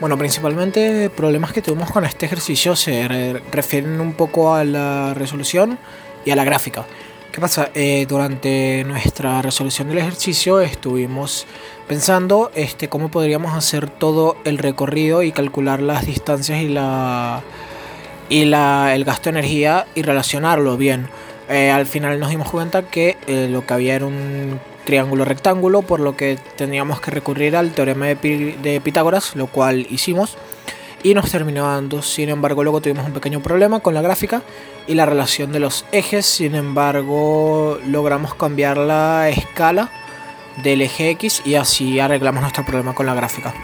Bueno, principalmente problemas que tuvimos con este ejercicio se refieren un poco a la resolución y a la gráfica. ¿Qué pasa? Eh, durante nuestra resolución del ejercicio estuvimos pensando este, cómo podríamos hacer todo el recorrido y calcular las distancias y, la, y la, el gasto de energía y relacionarlo bien. Eh, al final nos dimos cuenta que eh, lo que había era un triángulo rectángulo, por lo que teníamos que recurrir al teorema de, Pitágoras, lo cual hicimos y nos terminó dando. Sin embargo, luego tuvimos un pequeño problema con la gráfica y la relación de los ejes. Sin embargo, logramos cambiar la escala del eje X y así arreglamos nuestro problema con la gráfica.